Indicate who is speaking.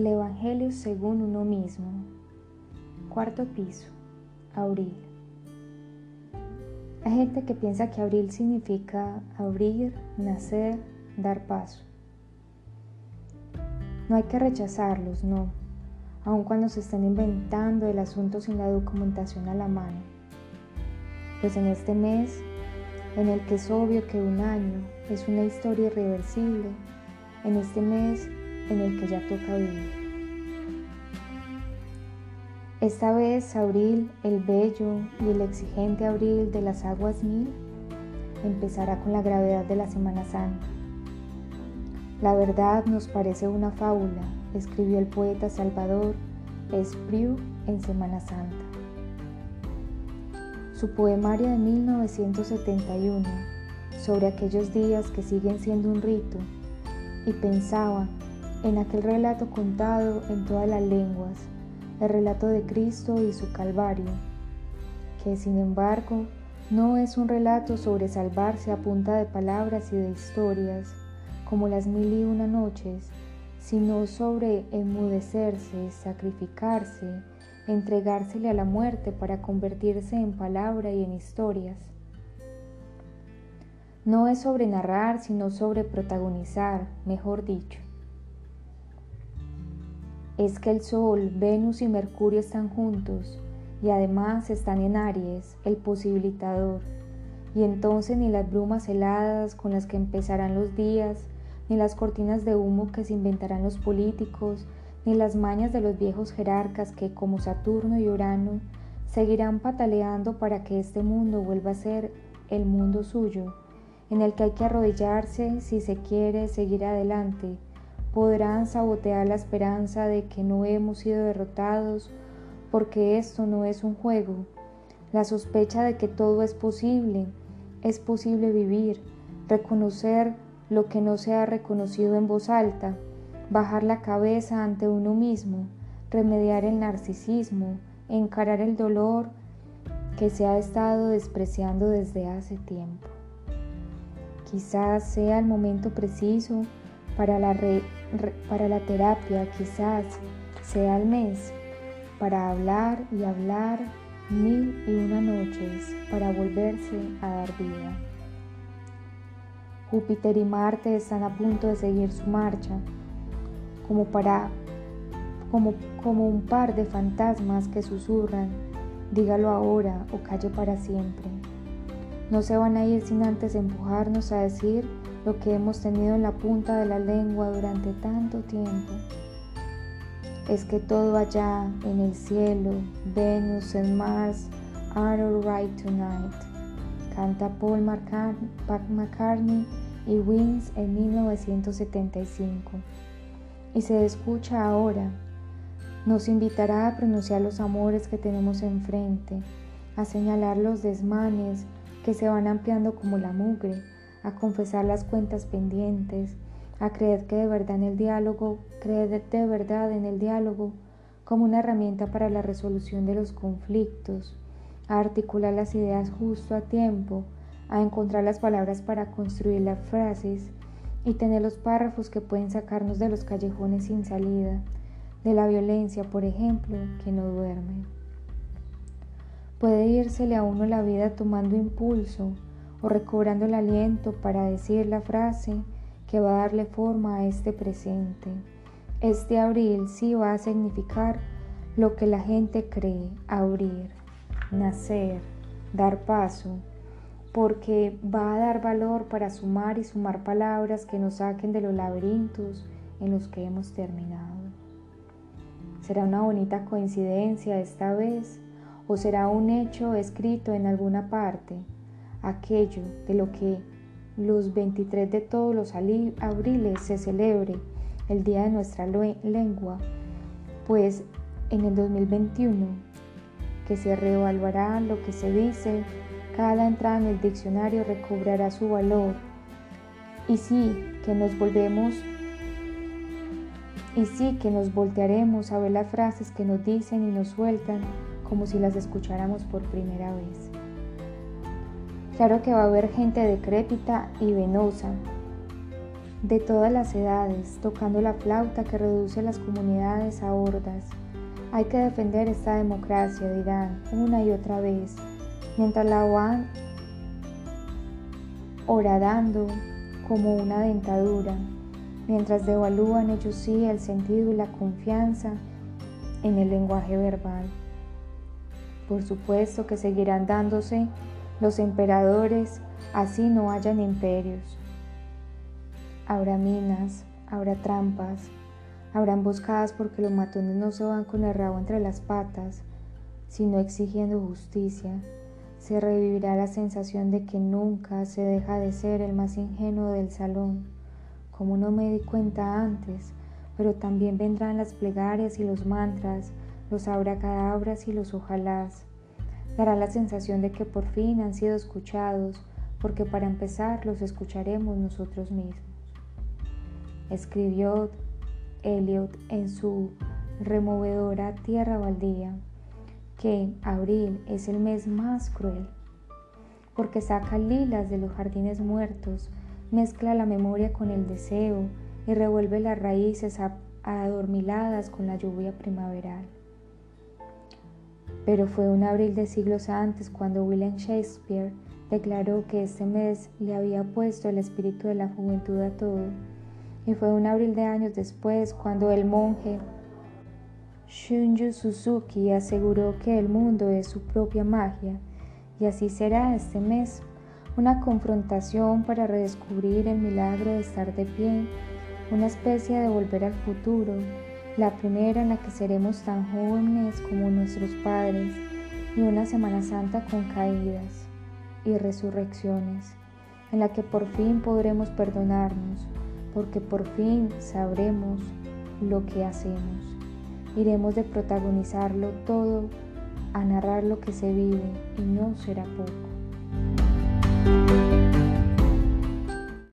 Speaker 1: El Evangelio según uno mismo. Cuarto piso. Abril. Hay gente que piensa que abril significa abrir, nacer, dar paso. No hay que rechazarlos, no, aun cuando se estén inventando el asunto sin la documentación a la mano. Pues en este mes, en el que es obvio que un año es una historia irreversible, en este mes en el que ya toca vivir. Esta vez abril, el bello y el exigente abril de las aguas mil, empezará con la gravedad de la Semana Santa. La verdad nos parece una fábula, escribió el poeta Salvador Espriu en Semana Santa. Su poemario de 1971 sobre aquellos días que siguen siendo un rito y pensaba en aquel relato contado en todas las lenguas, el relato de Cristo y su Calvario, que sin embargo no es un relato sobre salvarse a punta de palabras y de historias, como las mil y una noches, sino sobre enmudecerse, sacrificarse, entregársele a la muerte para convertirse en palabra y en historias. No es sobre narrar, sino sobre protagonizar, mejor dicho es que el Sol, Venus y Mercurio están juntos y además están en Aries, el posibilitador. Y entonces ni las brumas heladas con las que empezarán los días, ni las cortinas de humo que se inventarán los políticos, ni las mañas de los viejos jerarcas que, como Saturno y Urano, seguirán pataleando para que este mundo vuelva a ser el mundo suyo, en el que hay que arrodillarse si se quiere seguir adelante podrán sabotear la esperanza de que no hemos sido derrotados porque esto no es un juego, la sospecha de que todo es posible, es posible vivir, reconocer lo que no se ha reconocido en voz alta, bajar la cabeza ante uno mismo, remediar el narcisismo, encarar el dolor que se ha estado despreciando desde hace tiempo. Quizás sea el momento preciso para la, para la terapia quizás sea el mes, para hablar y hablar mil y una noches, para volverse a dar vida. Júpiter y Marte están a punto de seguir su marcha, como para como, como un par de fantasmas que susurran, dígalo ahora o calle para siempre. No se van a ir sin antes empujarnos a decir lo que hemos tenido en la punta de la lengua durante tanto tiempo. Es que todo allá en el cielo, Venus and Mars are alright tonight. Canta Paul McCartney y Wings en 1975. Y se escucha ahora. Nos invitará a pronunciar los amores que tenemos enfrente, a señalar los desmanes que se van ampliando como la mugre, a confesar las cuentas pendientes, a creer que de verdad en el diálogo, creer de verdad en el diálogo como una herramienta para la resolución de los conflictos, a articular las ideas justo a tiempo, a encontrar las palabras para construir las frases y tener los párrafos que pueden sacarnos de los callejones sin salida, de la violencia, por ejemplo, que no duerme. Puede írsele a uno la vida tomando impulso, o recobrando el aliento para decir la frase que va a darle forma a este presente. Este abril sí va a significar lo que la gente cree, abrir, nacer, dar paso, porque va a dar valor para sumar y sumar palabras que nos saquen de los laberintos en los que hemos terminado. ¿Será una bonita coincidencia esta vez o será un hecho escrito en alguna parte? Aquello de lo que los 23 de todos los abriles se celebre el Día de nuestra lengua, pues en el 2021 que se reevaluará lo que se dice, cada entrada en el diccionario recobrará su valor. Y sí, que nos volvemos y sí que nos voltearemos a ver las frases que nos dicen y nos sueltan como si las escucháramos por primera vez. Claro que va a haber gente decrépita y venosa, de todas las edades, tocando la flauta que reduce las comunidades a hordas. Hay que defender esta democracia, dirán, una y otra vez, mientras la van horadando como una dentadura, mientras devalúan ellos sí el sentido y la confianza en el lenguaje verbal. Por supuesto que seguirán dándose los emperadores, así no hayan imperios. Habrá minas, habrá trampas, habrá emboscadas porque los matones no se van con el rabo entre las patas, sino exigiendo justicia. Se revivirá la sensación de que nunca se deja de ser el más ingenuo del salón, como no me di cuenta antes, pero también vendrán las plegarias y los mantras, los abracadabras y los ojalás. Dará la sensación de que por fin han sido escuchados, porque para empezar los escucharemos nosotros mismos. Escribió Eliot en su removedora Tierra Baldía que abril es el mes más cruel, porque saca lilas de los jardines muertos, mezcla la memoria con el deseo y revuelve las raíces adormiladas con la lluvia primaveral. Pero fue un abril de siglos antes cuando William Shakespeare declaró que este mes le había puesto el espíritu de la juventud a todo. Y fue un abril de años después cuando el monje Shunju Suzuki aseguró que el mundo es su propia magia. Y así será este mes, una confrontación para redescubrir el milagro de estar de pie, una especie de volver al futuro, la primera en la que seremos tan jóvenes como nuestros padres, y una Semana Santa con caídas y resurrecciones, en la que por fin podremos perdonarnos, porque por fin sabremos lo que hacemos. Iremos de protagonizarlo todo a narrar lo que se vive y no será poco.